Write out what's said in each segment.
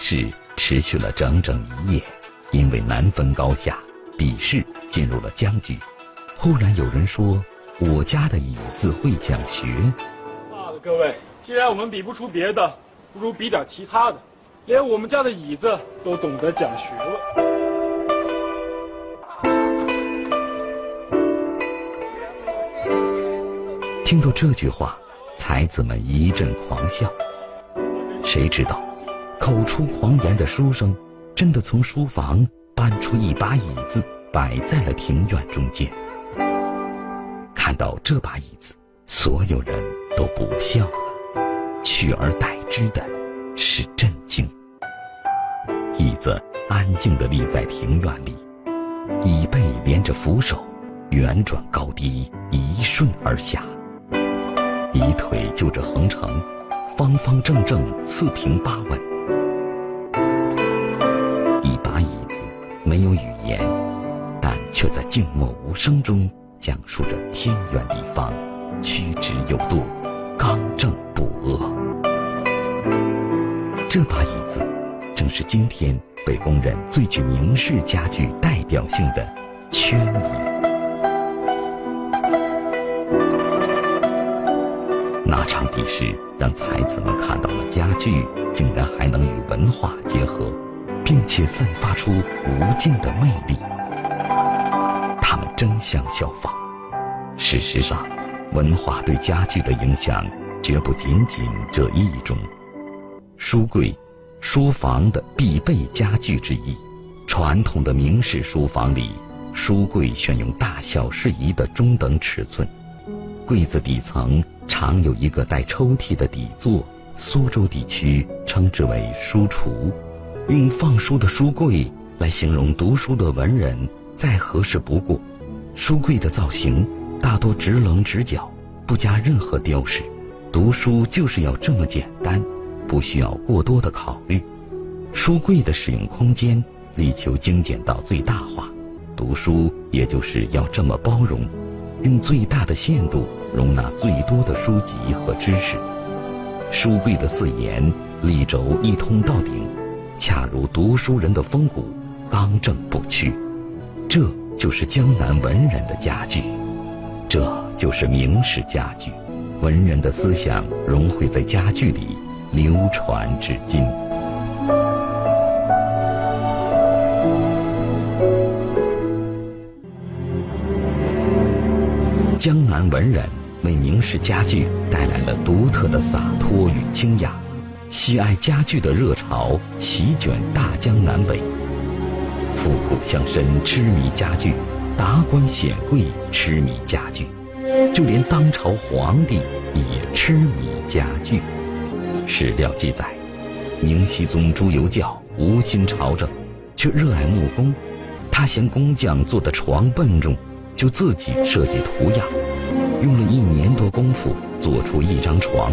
试持续了整整一夜，因为难分高下，笔试进入了僵局。忽然有人说：“我家的椅子会讲学。”罢了，各位，既然我们比不出别的，不如比点其他的。连我们家的椅子都懂得讲学了。听到这句话，才子们一阵狂笑。谁知道，口出狂言的书生真的从书房搬出一把椅子，摆在了庭院中间。看到这把椅子，所有人都不笑了，取而代之的是震惊。椅子安静地立在庭院里，椅背连着扶手，圆转高低，一顺而下。椅腿就着横成，方方正正，四平八稳。没有语言，但却在静默无声中讲述着天圆地方，曲直有度，刚正不阿。这把椅子正是今天被公认最具明式家具代表性的圈椅。那场比试让才子们看到了家具竟然还能与文化结合，并且散发出无尽的魅力。他们争相效仿。事实上，文化对家具的影响绝不仅仅这一种。书柜，书房的必备家具之一。传统的明式书房里，书柜选用大小适宜的中等尺寸。柜子底层常有一个带抽屉的底座，苏州地区称之为书橱。用放书的书柜来形容读书的文人，再合适不过。书柜的造型大多直棱直角，不加任何雕饰。读书就是要这么简单，不需要过多的考虑。书柜的使用空间力求精简到最大化，读书也就是要这么包容。用最大的限度容纳最多的书籍和知识。书柜的四沿立轴一通到顶，恰如读书人的风骨，刚正不屈。这就是江南文人的家具，这就是明式家具。文人的思想融汇在家具里，流传至今。江南文人为明式家具带来了独特的洒脱与清雅，喜爱家具的热潮席卷大江南北。富古乡绅痴迷家具，达官显贵痴迷家具，就连当朝皇帝也痴迷家具。史料记载，明熹宗朱由校无心朝政，却热爱木工，他嫌工匠做的床笨重。就自己设计图样，用了一年多功夫做出一张床，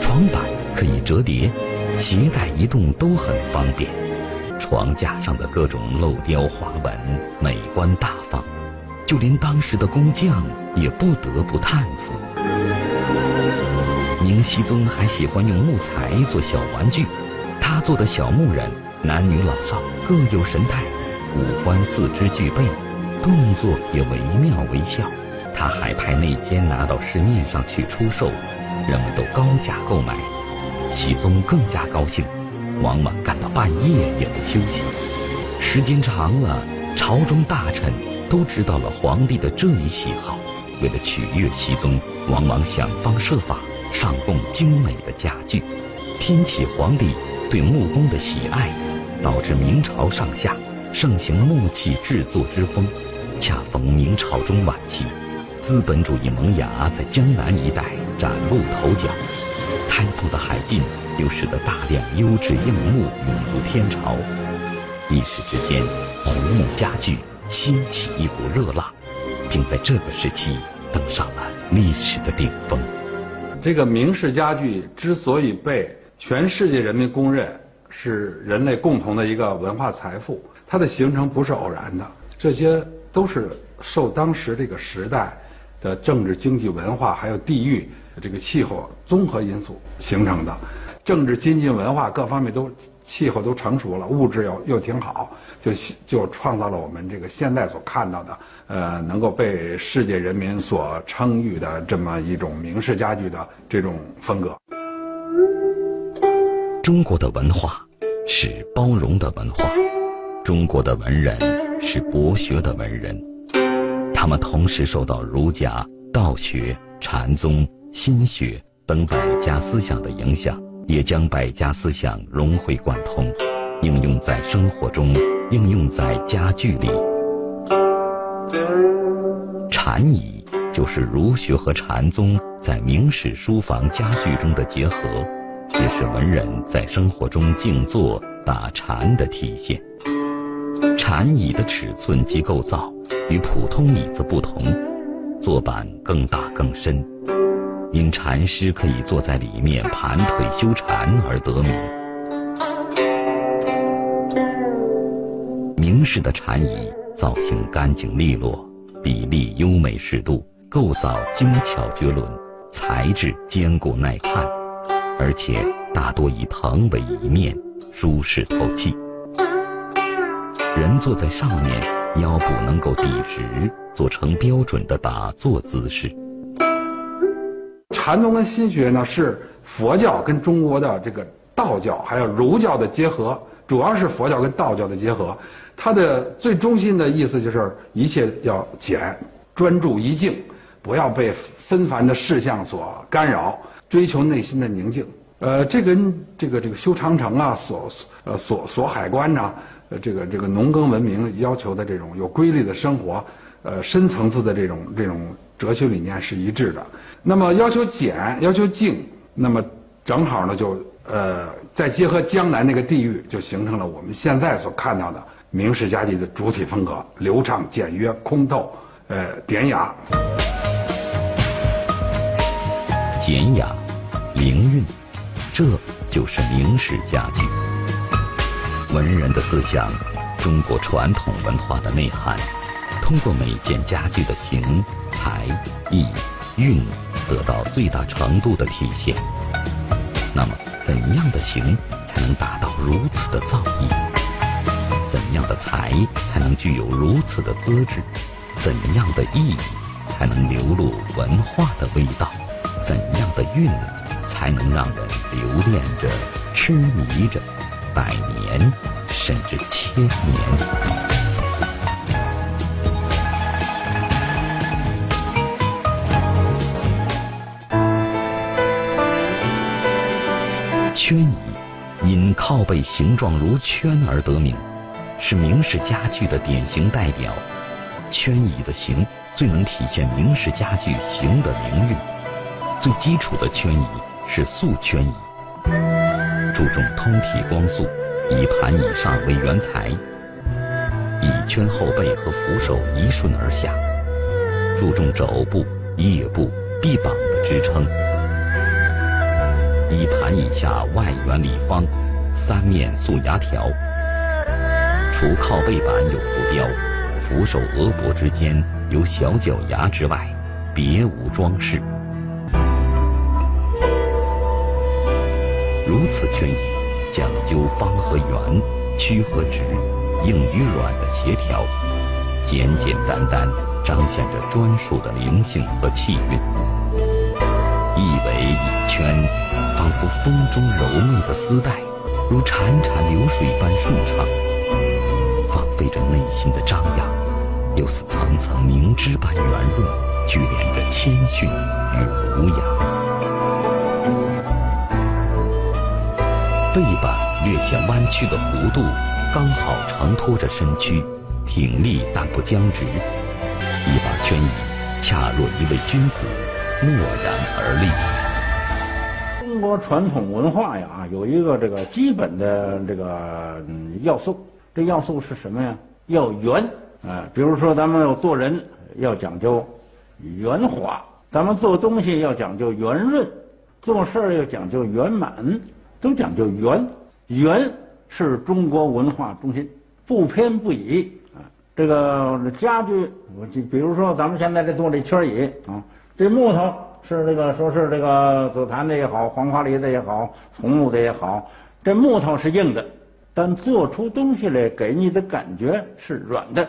床板可以折叠，携带移动都很方便。床架上的各种镂雕花纹美观大方，就连当时的工匠也不得不叹服。明熹宗还喜欢用木材做小玩具，他做的小木人，男女老少各有神态，五官四肢俱备。动作也惟妙惟肖，他还派内奸拿到市面上去出售，人们都高价购买。熹宗更加高兴，往往干到半夜也不休息。时间长了，朝中大臣都知道了皇帝的这一喜好，为了取悦熹宗，往往想方设法上供精美的家具，天启皇帝对木工的喜爱，导致明朝上下盛行木器制作之风。恰逢明朝中晚期，资本主义萌芽在江南一带崭露头角，开放的海禁又使得大量优质硬木涌入天朝，一时之间，红木家具掀起一股热浪，并在这个时期登上了历史的顶峰。这个明式家具之所以被全世界人民公认是人类共同的一个文化财富，它的形成不是偶然的，这些。都是受当时这个时代的政治、经济、文化还有地域这个气候综合因素形成的，政治、经济、文化各方面都气候都成熟了，物质又又挺好，就就创造了我们这个现在所看到的，呃，能够被世界人民所称誉的这么一种明式家具的这种风格。中国的文化是包容的文化，中国的文人是博学的文人，他们同时受到儒家、道学、禅宗、心学等百家思想的影响。也将百家思想融会贯通，应用在生活中，应用在家具里。禅椅就是儒学和禅宗在明式书房家具中的结合，也是文人在生活中静坐打禅的体现。禅椅的尺寸及构造与普通椅子不同，坐板更大更深。因禅师可以坐在里面盘腿修禅而得名。明式的禅椅造型干净利落，比例优美适度，构造精巧绝伦，材质坚固耐看，而且大多以藤为一面，舒适透气。人坐在上面，腰部能够抵直，做成标准的打坐姿势。禅宗跟心学呢是佛教跟中国的这个道教还有儒教的结合，主要是佛教跟道教的结合。它的最中心的意思就是一切要简，专注一静，不要被纷繁的事项所干扰，追求内心的宁静。呃，这跟这个这个修长城啊，锁呃锁锁海关呐，呃这个这个农耕文明要求的这种有规律的生活，呃深层次的这种这种哲学理念是一致的。那么要求简，要求静，那么正好呢，就呃，再结合江南那个地域，就形成了我们现在所看到的明式家具的主体风格：流畅、简约、通透、呃典雅、简雅、灵韵，这就是明式家具。文人的思想，中国传统文化的内涵，通过每件家具的形、材、意、韵。得到最大程度的体现。那么，怎样的形才能达到如此的造诣？怎样的材才能具有如此的资质？怎样的意才能流露文化的味道？怎样的韵才能让人留恋着、痴迷着，百年甚至千年？圈椅因靠背形状如圈而得名，是明式家具的典型代表。圈椅的形最能体现明式家具形的灵韵。最基础的圈椅是素圈椅，注重通体光素，以盘以上为原材，椅圈后背和扶手一顺而下，注重肘部、腋部、臂膀的支撑。一盘以下外圆里方，三面素牙条。除靠背板有浮雕，扶手额脖之间有小脚牙之外，别无装饰。如此圈椅，讲究方和圆、曲和直、硬与软的协调，简简单单，彰显着专属的灵性和气韵。一围一圈。仿佛风中柔媚的丝带，如潺潺流水般顺畅，放飞着内心的张扬，又似层层凝脂般圆润，聚敛着谦逊与儒雅。背板略显弯曲的弧度，刚好承托着身躯，挺立但不僵直。一把圈椅，恰若一位君子，默然而立。中国传统文化呀，有一个这个基本的这个要素，这要素是什么呀？要圆啊！比如说，咱们要做人要讲究圆滑，咱们做东西要讲究圆润，做事儿要讲究圆满，都讲究圆。圆是中国文化中心，不偏不倚啊！这个家具，我就比如说咱们现在这做这圈椅啊，这木头。是这个，说是这个紫檀的也好，黄花梨的也好，红木的也好，这木头是硬的，但做出东西来给你的感觉是软的。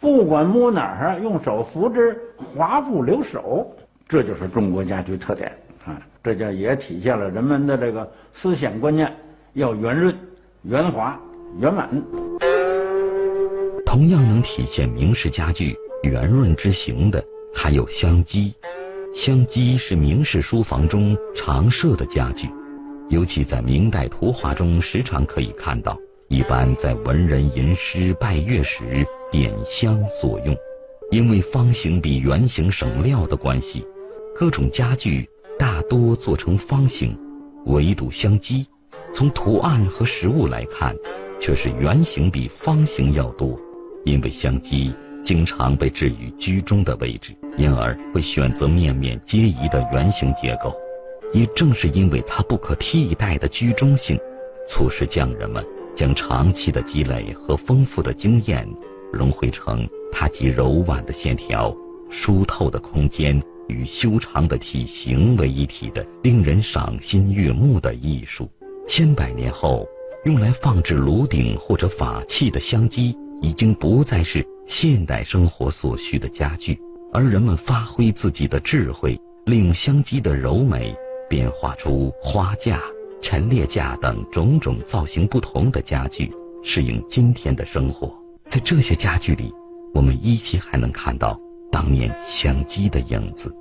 不管摸哪儿，用手扶之，滑不留手。这就是中国家具特点啊！这叫也体现了人们的这个思想观念，要圆润、圆滑、圆满。同样能体现明式家具圆润之形的，还有香几。香几是明式书房中常设的家具，尤其在明代图画中时常可以看到。一般在文人吟诗拜月时点香所用。因为方形比圆形省料的关系，各种家具大多做成方形，唯独香几，从图案和实物来看，却是圆形比方形要多。因为香几经常被置于居中的位置，因而会选择面面皆宜的圆形结构。也正是因为它不可替代的居中性，促使匠人们将长期的积累和丰富的经验融汇成它及柔婉的线条、疏透的空间与修长的体型为一体的令人赏心悦目的艺术。千百年后，用来放置炉鼎或者法器的香几。已经不再是现代生活所需的家具，而人们发挥自己的智慧，利用香几的柔美，变化出花架、陈列架等种种造型不同的家具，适应今天的生活。在这些家具里，我们依稀还能看到当年相机的影子。